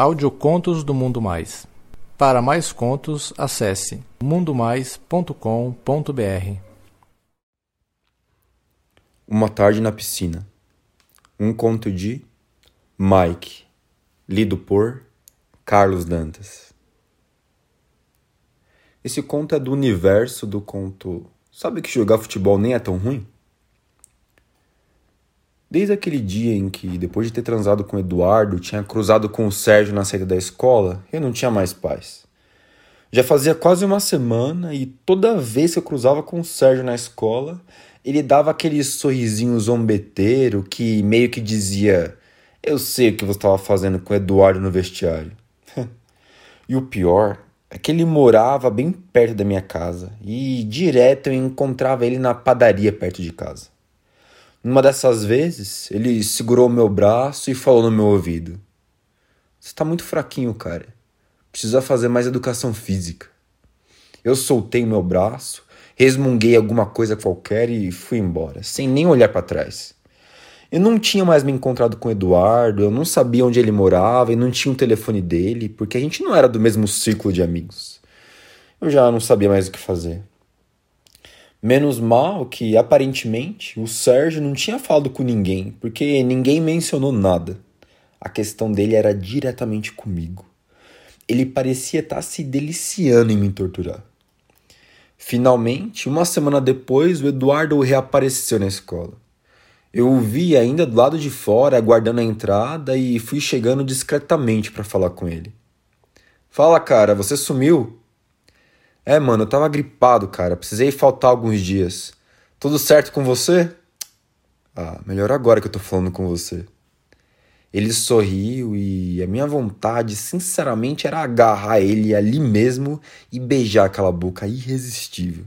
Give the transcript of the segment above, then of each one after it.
Audiocontos do Mundo Mais. Para mais contos, acesse mundomais.com.br. Uma tarde na piscina. Um conto de Mike, lido por Carlos Dantas. Esse conto é do universo do conto. Sabe que jogar futebol nem é tão ruim? Desde aquele dia em que, depois de ter transado com Eduardo, tinha cruzado com o Sérgio na saída da escola, eu não tinha mais paz. Já fazia quase uma semana e toda vez que eu cruzava com o Sérgio na escola, ele dava aquele sorrisinho zombeteiro que meio que dizia: Eu sei o que você estava fazendo com o Eduardo no vestiário. e o pior é que ele morava bem perto da minha casa e direto eu encontrava ele na padaria perto de casa. Numa dessas vezes, ele segurou meu braço e falou no meu ouvido: Você tá muito fraquinho, cara. Precisa fazer mais educação física. Eu soltei meu braço, resmunguei alguma coisa qualquer e fui embora, sem nem olhar para trás. Eu não tinha mais me encontrado com o Eduardo, eu não sabia onde ele morava e não tinha o telefone dele, porque a gente não era do mesmo círculo de amigos. Eu já não sabia mais o que fazer. Menos mal que, aparentemente, o Sérgio não tinha falado com ninguém, porque ninguém mencionou nada. A questão dele era diretamente comigo. Ele parecia estar se deliciando em me torturar. Finalmente, uma semana depois, o Eduardo reapareceu na escola. Eu o vi ainda do lado de fora, aguardando a entrada, e fui chegando discretamente para falar com ele. Fala, cara, você sumiu? É, mano, eu tava gripado, cara. Precisei faltar alguns dias. Tudo certo com você? Ah, melhor agora que eu tô falando com você. Ele sorriu e a minha vontade, sinceramente, era agarrar ele ali mesmo e beijar aquela boca irresistível.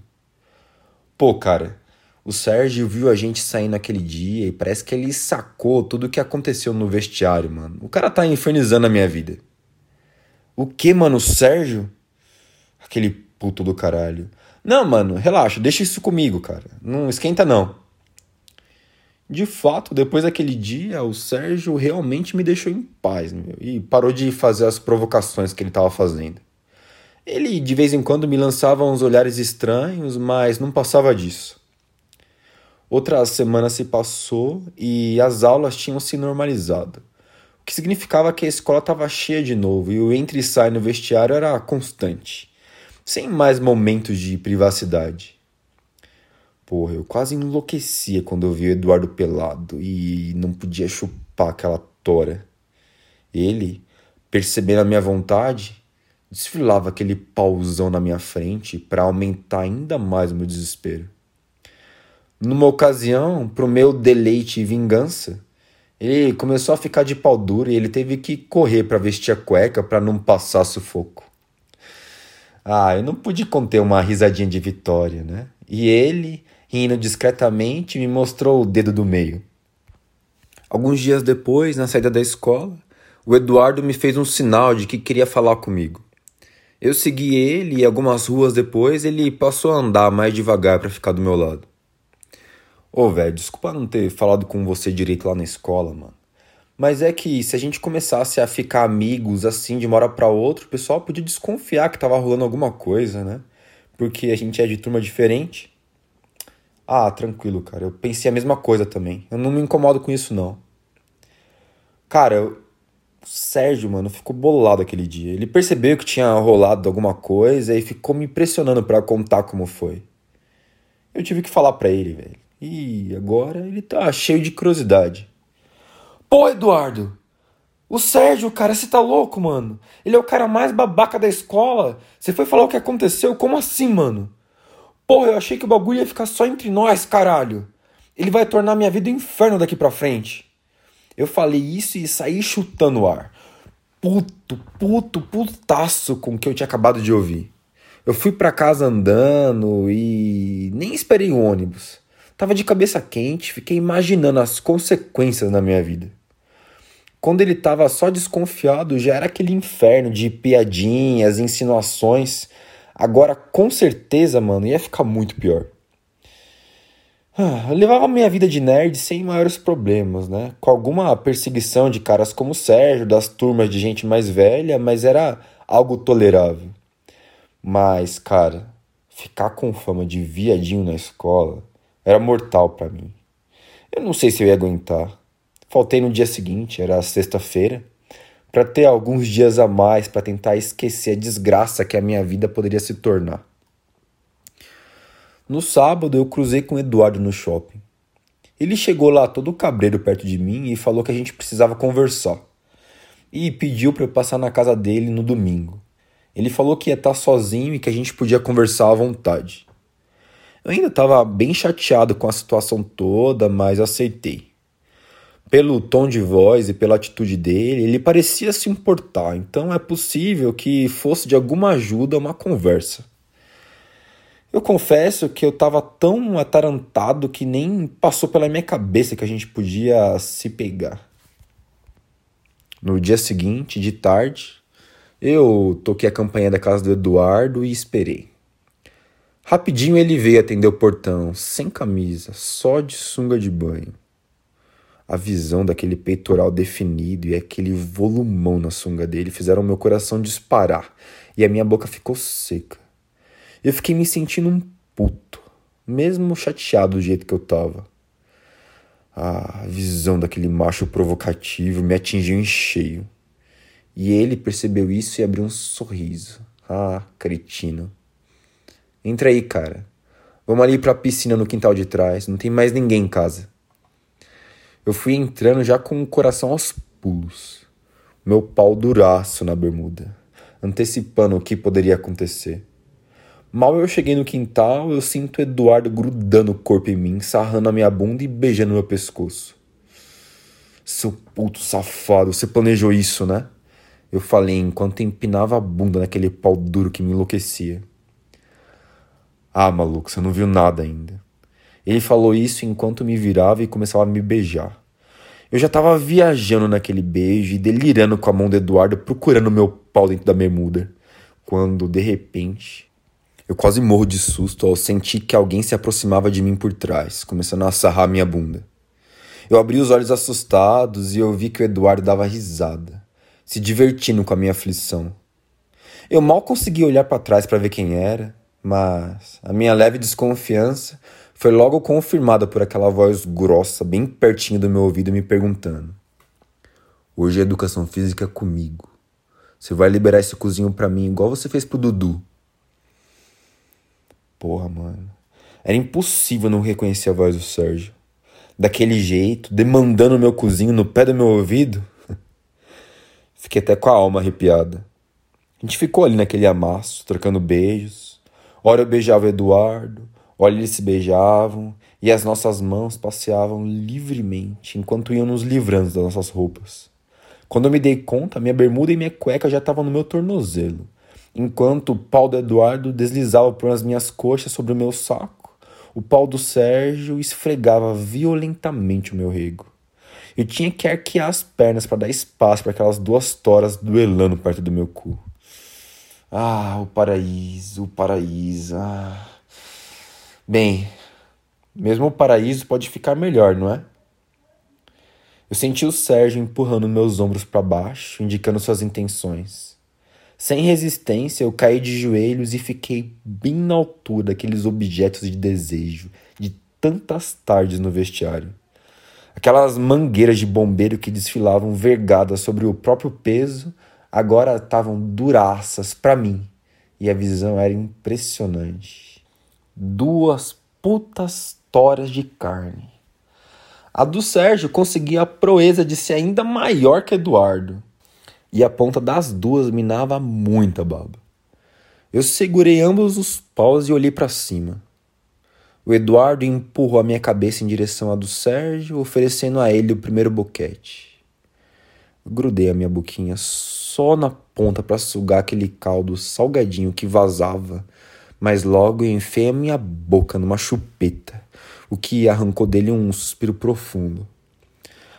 Pô, cara, o Sérgio viu a gente saindo aquele dia e parece que ele sacou tudo o que aconteceu no vestiário, mano. O cara tá infernizando a minha vida. O que, mano? O Sérgio? Aquele puto do caralho. Não, mano, relaxa, deixa isso comigo, cara. Não esquenta, não. De fato, depois daquele dia, o Sérgio realmente me deixou em paz meu, e parou de fazer as provocações que ele estava fazendo. Ele de vez em quando me lançava uns olhares estranhos, mas não passava disso. Outra semana se passou e as aulas tinham se normalizado, o que significava que a escola estava cheia de novo e o entre e sai no vestiário era constante sem mais momentos de privacidade. Porra, eu quase enlouquecia quando eu vi o Eduardo pelado e não podia chupar aquela tora. Ele, percebendo a minha vontade, desfilava aquele pauzão na minha frente para aumentar ainda mais o meu desespero. Numa ocasião, pro meu deleite e vingança, ele começou a ficar de pau duro e ele teve que correr para vestir a cueca para não passar sufoco. Ah, eu não pude conter uma risadinha de vitória, né? E ele, rindo discretamente, me mostrou o dedo do meio. Alguns dias depois, na saída da escola, o Eduardo me fez um sinal de que queria falar comigo. Eu segui ele e algumas ruas depois ele passou a andar mais devagar para ficar do meu lado. Ô, velho, desculpa não ter falado com você direito lá na escola, mano. Mas é que se a gente começasse a ficar amigos assim de uma hora para outra, o pessoal podia desconfiar que tava rolando alguma coisa, né? Porque a gente é de turma diferente. Ah, tranquilo, cara. Eu pensei a mesma coisa também. Eu não me incomodo com isso, não. Cara, eu... o Sérgio, mano, ficou bolado aquele dia. Ele percebeu que tinha rolado alguma coisa e ficou me impressionando para contar como foi. Eu tive que falar para ele, velho. E agora ele tá cheio de curiosidade. Pô, Eduardo! O Sérgio, cara, você tá louco, mano? Ele é o cara mais babaca da escola. Você foi falar o que aconteceu? Como assim, mano? Pô, eu achei que o bagulho ia ficar só entre nós, caralho. Ele vai tornar minha vida um inferno daqui pra frente. Eu falei isso e saí chutando o ar. Puto, puto, putaço com o que eu tinha acabado de ouvir. Eu fui para casa andando e nem esperei o ônibus. Tava de cabeça quente, fiquei imaginando as consequências na minha vida. Quando ele tava só desconfiado, já era aquele inferno de piadinhas, insinuações. Agora, com certeza, mano, ia ficar muito pior. Ah, eu levava minha vida de nerd sem maiores problemas, né? Com alguma perseguição de caras como o Sérgio, das turmas de gente mais velha, mas era algo tolerável. Mas, cara, ficar com fama de viadinho na escola era mortal para mim. Eu não sei se eu ia aguentar. Faltei no dia seguinte, era sexta-feira, para ter alguns dias a mais para tentar esquecer a desgraça que a minha vida poderia se tornar. No sábado eu cruzei com o Eduardo no shopping. Ele chegou lá todo cabreiro perto de mim e falou que a gente precisava conversar. E pediu para eu passar na casa dele no domingo. Ele falou que ia estar sozinho e que a gente podia conversar à vontade. Eu ainda estava bem chateado com a situação toda, mas aceitei. Pelo tom de voz e pela atitude dele, ele parecia se importar, então é possível que fosse de alguma ajuda uma conversa. Eu confesso que eu estava tão atarantado que nem passou pela minha cabeça que a gente podia se pegar. No dia seguinte, de tarde, eu toquei a campanha da casa do Eduardo e esperei. Rapidinho ele veio atender o portão, sem camisa, só de sunga de banho. A visão daquele peitoral definido e aquele volumão na sunga dele fizeram meu coração disparar e a minha boca ficou seca. Eu fiquei me sentindo um puto, mesmo chateado do jeito que eu tava. A visão daquele macho provocativo me atingiu em cheio. E ele percebeu isso e abriu um sorriso. Ah, cretino. Entra aí, cara. Vamos ali pra piscina no quintal de trás. Não tem mais ninguém em casa. Eu fui entrando já com o coração aos pulos. Meu pau duraço na bermuda, antecipando o que poderia acontecer. Mal eu cheguei no quintal, eu sinto Eduardo grudando o corpo em mim, sarrando a minha bunda e beijando meu pescoço. Seu puto safado, você planejou isso, né? Eu falei enquanto empinava a bunda naquele pau duro que me enlouquecia. Ah, maluco, você não viu nada ainda. Ele falou isso enquanto me virava e começava a me beijar. Eu já tava viajando naquele beijo e delirando com a mão do Eduardo procurando meu pau dentro da bermuda. Quando, de repente, eu quase morro de susto ao sentir que alguém se aproximava de mim por trás, começando a sarrar minha bunda. Eu abri os olhos assustados e eu vi que o Eduardo dava risada, se divertindo com a minha aflição. Eu mal consegui olhar para trás para ver quem era, mas a minha leve desconfiança foi logo confirmada por aquela voz grossa bem pertinho do meu ouvido me perguntando: Hoje é educação física comigo. Você vai liberar esse cozinho para mim igual você fez pro Dudu. Porra, mano. Era impossível não reconhecer a voz do Sérgio. Daquele jeito, demandando meu cozinho no pé do meu ouvido. Fiquei até com a alma arrepiada. A gente ficou ali naquele amasso, trocando beijos. Ora eu beijava o Eduardo, eles se beijavam, e as nossas mãos passeavam livremente enquanto iam nos livrando das nossas roupas. Quando eu me dei conta, minha bermuda e minha cueca já estavam no meu tornozelo enquanto o pau do Eduardo deslizava por as minhas coxas sobre o meu saco, o pau do Sérgio esfregava violentamente o meu rego. Eu tinha que arquear as pernas para dar espaço para aquelas duas toras duelando perto do meu cu. Ah, o paraíso, o paraíso. Ah. Bem, mesmo o paraíso pode ficar melhor, não é? Eu senti o Sérgio empurrando meus ombros para baixo, indicando suas intenções. Sem resistência, eu caí de joelhos e fiquei bem na altura daqueles objetos de desejo de tantas tardes no vestiário. Aquelas mangueiras de bombeiro que desfilavam vergadas sobre o próprio peso agora estavam duraças para mim e a visão era impressionante. Duas putas toras de carne. A do Sérgio conseguia a proeza de ser ainda maior que Eduardo e a ponta das duas minava muita baba. Eu segurei ambos os paus e olhei para cima. O Eduardo empurrou a minha cabeça em direção à do Sérgio, oferecendo a ele o primeiro boquete. Grudei a minha boquinha só na ponta para sugar aquele caldo salgadinho que vazava, mas logo enfiei a minha boca numa chupeta, o que arrancou dele um suspiro profundo.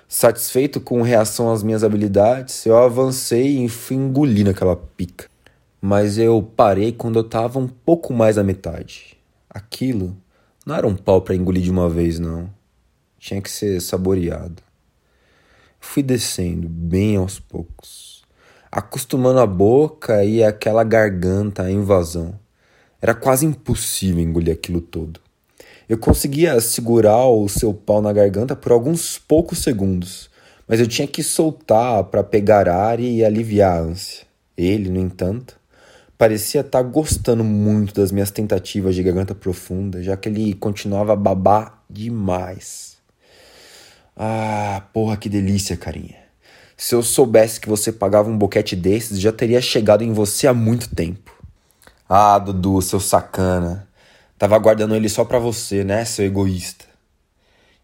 Satisfeito com reação às minhas habilidades, eu avancei e fui engolindo aquela pica. Mas eu parei quando eu estava um pouco mais à metade. Aquilo Não era um pau para engolir de uma vez, não. Tinha que ser saboreado. Fui descendo bem aos poucos, acostumando a boca e aquela garganta à invasão. Era quase impossível engolir aquilo todo. Eu conseguia segurar o seu pau na garganta por alguns poucos segundos, mas eu tinha que soltar para pegar ar e aliviar a ânsia. Ele, no entanto, parecia estar tá gostando muito das minhas tentativas de garganta profunda, já que ele continuava a babar demais. Ah, porra, que delícia, carinha. Se eu soubesse que você pagava um boquete desses, já teria chegado em você há muito tempo. Ah, Dudu, seu sacana. Tava guardando ele só pra você, né, seu egoísta.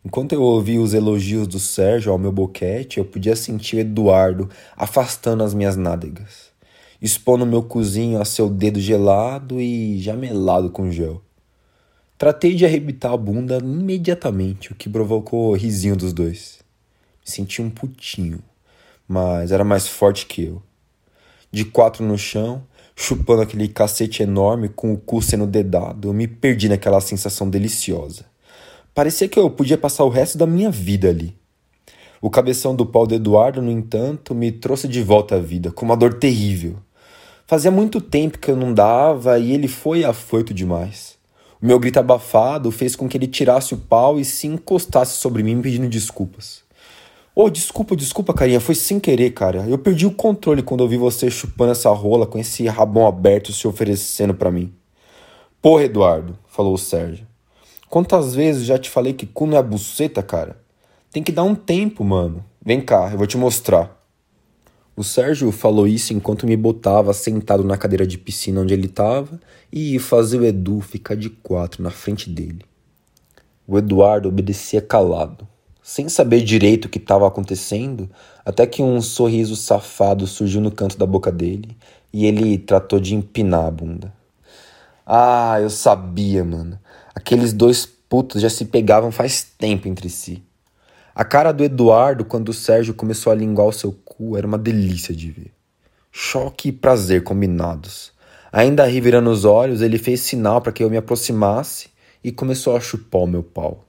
Enquanto eu ouvia os elogios do Sérgio ao meu boquete, eu podia sentir o Eduardo afastando as minhas nádegas, expondo meu cozinho a seu dedo gelado e já melado com gel. Tratei de arrebitar a bunda imediatamente, o que provocou o risinho dos dois. Me senti um putinho, mas era mais forte que eu. De quatro no chão, chupando aquele cacete enorme com o cu sendo dedado, eu me perdi naquela sensação deliciosa. Parecia que eu podia passar o resto da minha vida ali. O cabeção do pau de Eduardo, no entanto, me trouxe de volta à vida, com uma dor terrível. Fazia muito tempo que eu não dava e ele foi afoito demais. O meu grito abafado fez com que ele tirasse o pau e se encostasse sobre mim pedindo desculpas. Oh, desculpa, desculpa, carinha, foi sem querer, cara. Eu perdi o controle quando eu vi você chupando essa rola com esse rabão aberto se oferecendo para mim. Porra, Eduardo, falou o Sérgio. Quantas vezes já te falei que cu não é buceta, cara? Tem que dar um tempo, mano. Vem cá, eu vou te mostrar. O Sérgio falou isso enquanto me botava sentado na cadeira de piscina onde ele estava e fazia o Edu ficar de quatro na frente dele. O Eduardo obedecia calado, sem saber direito o que estava acontecendo, até que um sorriso safado surgiu no canto da boca dele e ele tratou de empinar a bunda. Ah, eu sabia, mano. Aqueles dois putos já se pegavam faz tempo entre si. A cara do Eduardo quando o Sérgio começou a linguar o seu cu era uma delícia de ver. Choque e prazer combinados. Ainda revirando os olhos, ele fez sinal para que eu me aproximasse e começou a chupar o meu pau.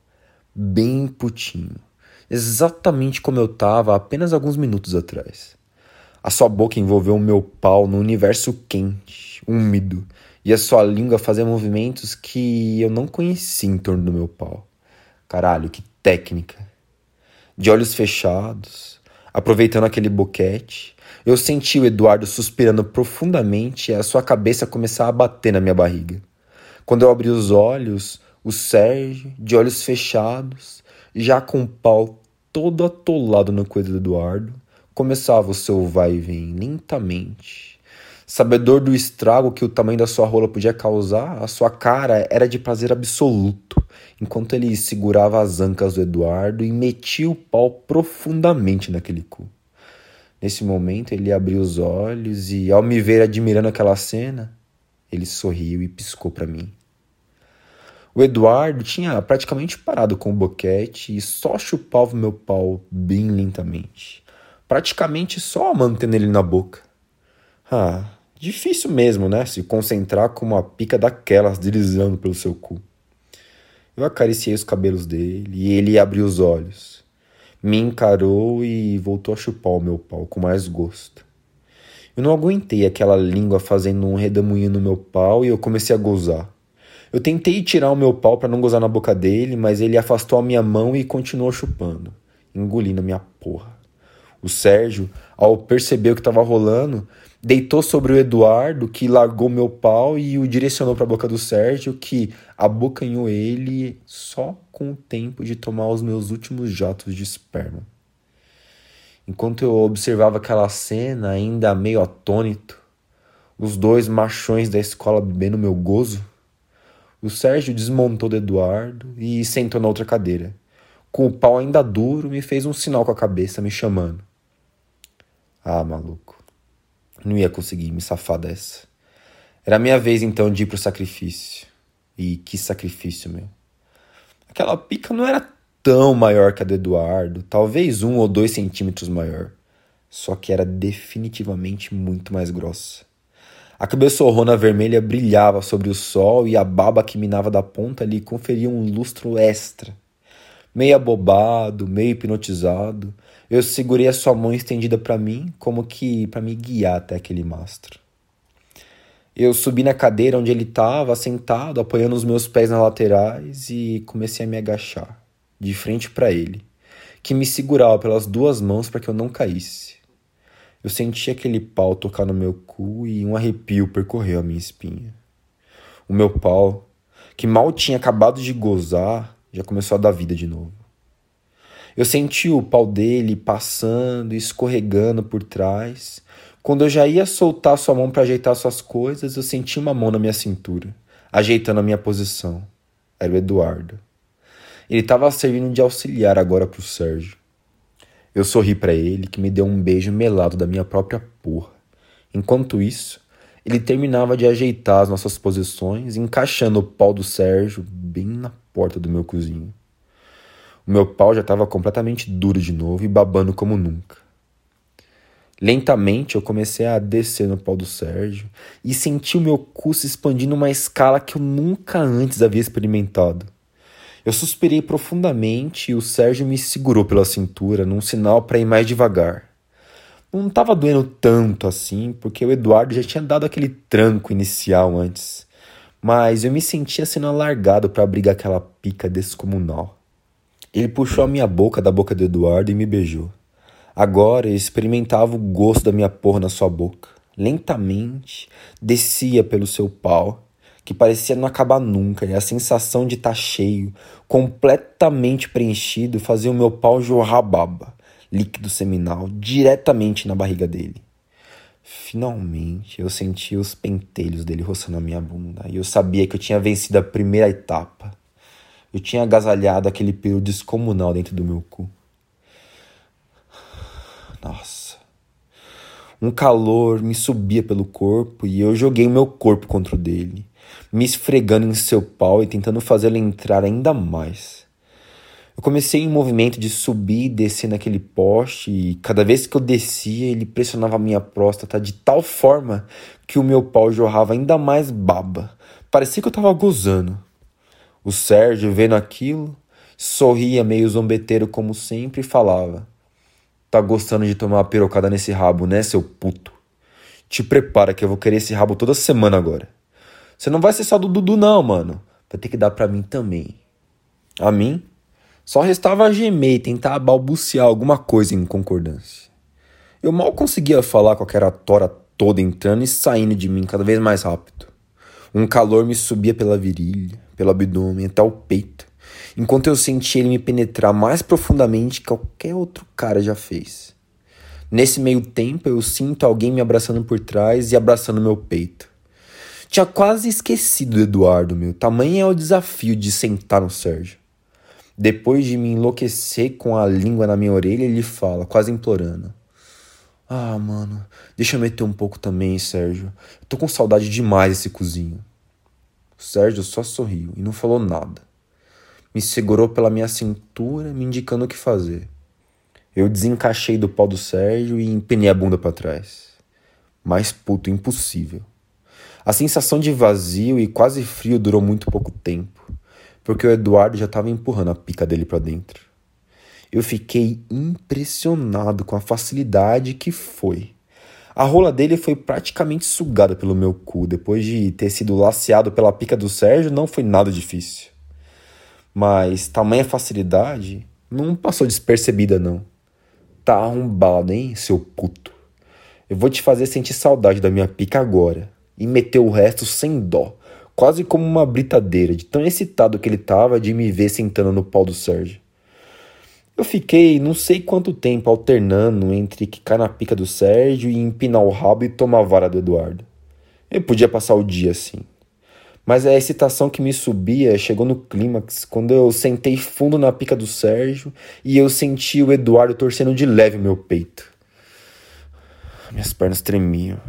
Bem putinho. Exatamente como eu estava apenas alguns minutos atrás. A sua boca envolveu o meu pau no universo quente, úmido, e a sua língua fazia movimentos que eu não conhecia em torno do meu pau. Caralho, que técnica! De olhos fechados, aproveitando aquele boquete, eu senti o Eduardo suspirando profundamente e a sua cabeça começar a bater na minha barriga. Quando eu abri os olhos, o Sérgio, de olhos fechados, já com o pau todo atolado no coelho do Eduardo, começava o seu vai e vem lentamente, Sabedor do estrago que o tamanho da sua rola podia causar, a sua cara era de prazer absoluto, enquanto ele segurava as ancas do Eduardo e metia o pau profundamente naquele cu. Nesse momento ele abriu os olhos e, ao me ver admirando aquela cena, ele sorriu e piscou para mim. O Eduardo tinha praticamente parado com o boquete e só chupava o meu pau bem lentamente, praticamente só mantendo ele na boca. Ah, Difícil mesmo, né? Se concentrar com uma pica daquelas deslizando pelo seu cu. Eu acariciei os cabelos dele e ele abriu os olhos. Me encarou e voltou a chupar o meu pau com mais gosto. Eu não aguentei aquela língua fazendo um redemoinho no meu pau e eu comecei a gozar. Eu tentei tirar o meu pau para não gozar na boca dele, mas ele afastou a minha mão e continuou chupando, engolindo a minha porra. O Sérgio, ao perceber o que estava rolando, deitou sobre o Eduardo, que largou meu pau e o direcionou para a boca do Sérgio, que abocanhou ele só com o tempo de tomar os meus últimos jatos de esperma. Enquanto eu observava aquela cena, ainda meio atônito, os dois machões da escola bebendo meu gozo, o Sérgio desmontou do Eduardo e sentou na outra cadeira. Com o pau ainda duro, me fez um sinal com a cabeça, me chamando. Ah, maluco. Não ia conseguir me safar dessa. Era a minha vez então de ir pro sacrifício. E que sacrifício, meu. Aquela pica não era tão maior que a do Eduardo, talvez um ou dois centímetros maior. Só que era definitivamente muito mais grossa. A cabeçorrona vermelha brilhava sobre o sol e a baba que minava da ponta lhe conferia um lustro extra. Meio abobado, meio hipnotizado, eu segurei a sua mão estendida para mim, como que para me guiar até aquele mastro. Eu subi na cadeira onde ele estava, sentado, apoiando os meus pés nas laterais e comecei a me agachar, de frente para ele, que me segurava pelas duas mãos para que eu não caísse. Eu senti aquele pau tocar no meu cu e um arrepio percorreu a minha espinha. O meu pau, que mal tinha acabado de gozar, já começou a dar vida de novo. Eu senti o pau dele passando e escorregando por trás. Quando eu já ia soltar sua mão para ajeitar suas coisas, eu senti uma mão na minha cintura, ajeitando a minha posição. Era o Eduardo. Ele estava servindo de auxiliar agora para o Sérgio. Eu sorri para ele, que me deu um beijo melado da minha própria porra. Enquanto isso, ele terminava de ajeitar as nossas posições, encaixando o pau do Sérgio bem na porta do meu cozinho. O meu pau já estava completamente duro de novo e babando como nunca. Lentamente eu comecei a descer no pau do Sérgio e senti o meu cu se expandindo uma escala que eu nunca antes havia experimentado. Eu suspirei profundamente e o Sérgio me segurou pela cintura num sinal para ir mais devagar. Não estava doendo tanto assim, porque o Eduardo já tinha dado aquele tranco inicial antes, mas eu me sentia sendo alargado para abrigar aquela pica descomunal. Ele puxou a minha boca da boca do Eduardo e me beijou. Agora eu experimentava o gosto da minha porra na sua boca. Lentamente descia pelo seu pau que parecia não acabar nunca, e a sensação de estar tá cheio, completamente preenchido, fazia o meu pau jorrar baba, líquido seminal, diretamente na barriga dele. Finalmente eu senti os pentelhos dele roçando a minha bunda, e eu sabia que eu tinha vencido a primeira etapa. Eu tinha agasalhado aquele pelo descomunal dentro do meu cu. Nossa. Um calor me subia pelo corpo e eu joguei meu corpo contra o dele me esfregando em seu pau e tentando fazê-lo entrar ainda mais. Eu comecei em movimento de subir e descer naquele poste, e cada vez que eu descia, ele pressionava a minha próstata de tal forma que o meu pau jorrava ainda mais baba. Parecia que eu estava gozando. O Sérgio, vendo aquilo, sorria meio zombeteiro como sempre e falava: Tá gostando de tomar uma pirocada nesse rabo, né, seu puto? Te prepara que eu vou querer esse rabo toda semana agora. Você não vai ser só do Dudu, não, mano. Vai ter que dar para mim também. A mim? Só restava gemer e tentar balbuciar alguma coisa em concordância. Eu mal conseguia falar com aquela tora toda entrando e saindo de mim cada vez mais rápido. Um calor me subia pela virilha, pelo abdômen até o peito, enquanto eu sentia ele me penetrar mais profundamente que qualquer outro cara já fez. Nesse meio tempo, eu sinto alguém me abraçando por trás e abraçando meu peito. Tinha quase esquecido do Eduardo, meu. Tamanho é o desafio de sentar no Sérgio. Depois de me enlouquecer com a língua na minha orelha, ele fala, quase implorando. Ah, mano, deixa eu meter um pouco também, Sérgio. Eu tô com saudade demais desse cozinho. O Sérgio só sorriu e não falou nada. Me segurou pela minha cintura, me indicando o que fazer. Eu desencaixei do pau do Sérgio e empenei a bunda para trás. Mais puto impossível. A sensação de vazio e quase frio durou muito pouco tempo, porque o Eduardo já estava empurrando a pica dele para dentro. Eu fiquei impressionado com a facilidade que foi. A rola dele foi praticamente sugada pelo meu cu. Depois de ter sido laceado pela pica do Sérgio, não foi nada difícil. Mas tamanha facilidade não passou despercebida, não. Tá arrombado, hein, seu puto? Eu vou te fazer sentir saudade da minha pica agora e meteu o resto sem dó, quase como uma britadeira, de tão excitado que ele estava de me ver sentando no pau do Sérgio. Eu fiquei não sei quanto tempo alternando entre quicar na pica do Sérgio e empinar o rabo e tomar a vara do Eduardo. Eu podia passar o dia assim. Mas a excitação que me subia chegou no clímax quando eu sentei fundo na pica do Sérgio e eu senti o Eduardo torcendo de leve o meu peito. Minhas pernas tremiam.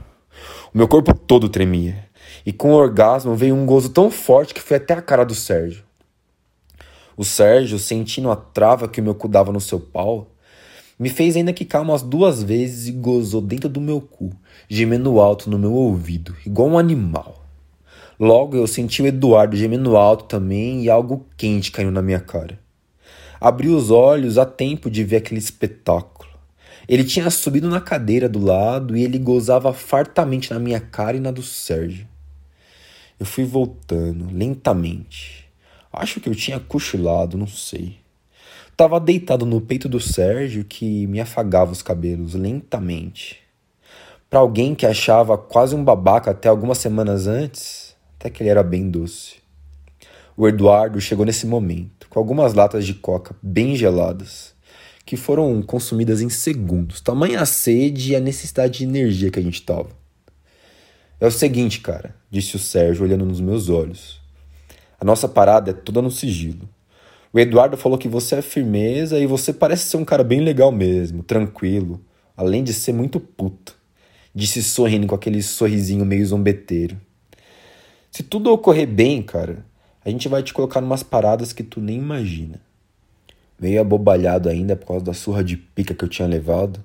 O meu corpo todo tremia. E com o orgasmo veio um gozo tão forte que foi até a cara do Sérgio. O Sérgio, sentindo a trava que o meu cu dava no seu pau, Me fez ainda quicar umas duas vezes e gozou dentro do meu cu, gemendo alto no meu ouvido, igual um animal. Logo eu senti o Eduardo gemendo alto também e algo quente caindo na minha cara. Abri os olhos a tempo de ver aquele espetáculo. Ele tinha subido na cadeira do lado e ele gozava fartamente na minha cara e na do Sérgio. Eu fui voltando, lentamente. Acho que eu tinha cochilado, não sei. Tava deitado no peito do Sérgio que me afagava os cabelos lentamente. Para alguém que achava quase um babaca até algumas semanas antes, até que ele era bem doce. O Eduardo chegou nesse momento, com algumas latas de coca bem geladas que foram consumidas em segundos. Tamanha a sede e a necessidade de energia que a gente tava. É o seguinte, cara, disse o Sérgio olhando nos meus olhos. A nossa parada é toda no sigilo. O Eduardo falou que você é firmeza e você parece ser um cara bem legal mesmo, tranquilo, além de ser muito puto. Disse sorrindo com aquele sorrisinho meio zombeteiro. Se tudo ocorrer bem, cara, a gente vai te colocar numas paradas que tu nem imagina meio abobalhado ainda por causa da surra de pica que eu tinha levado,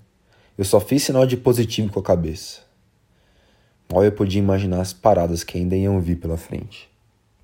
eu só fiz sinal de positivo com a cabeça. Mal eu podia imaginar as paradas que ainda iam vir pela frente.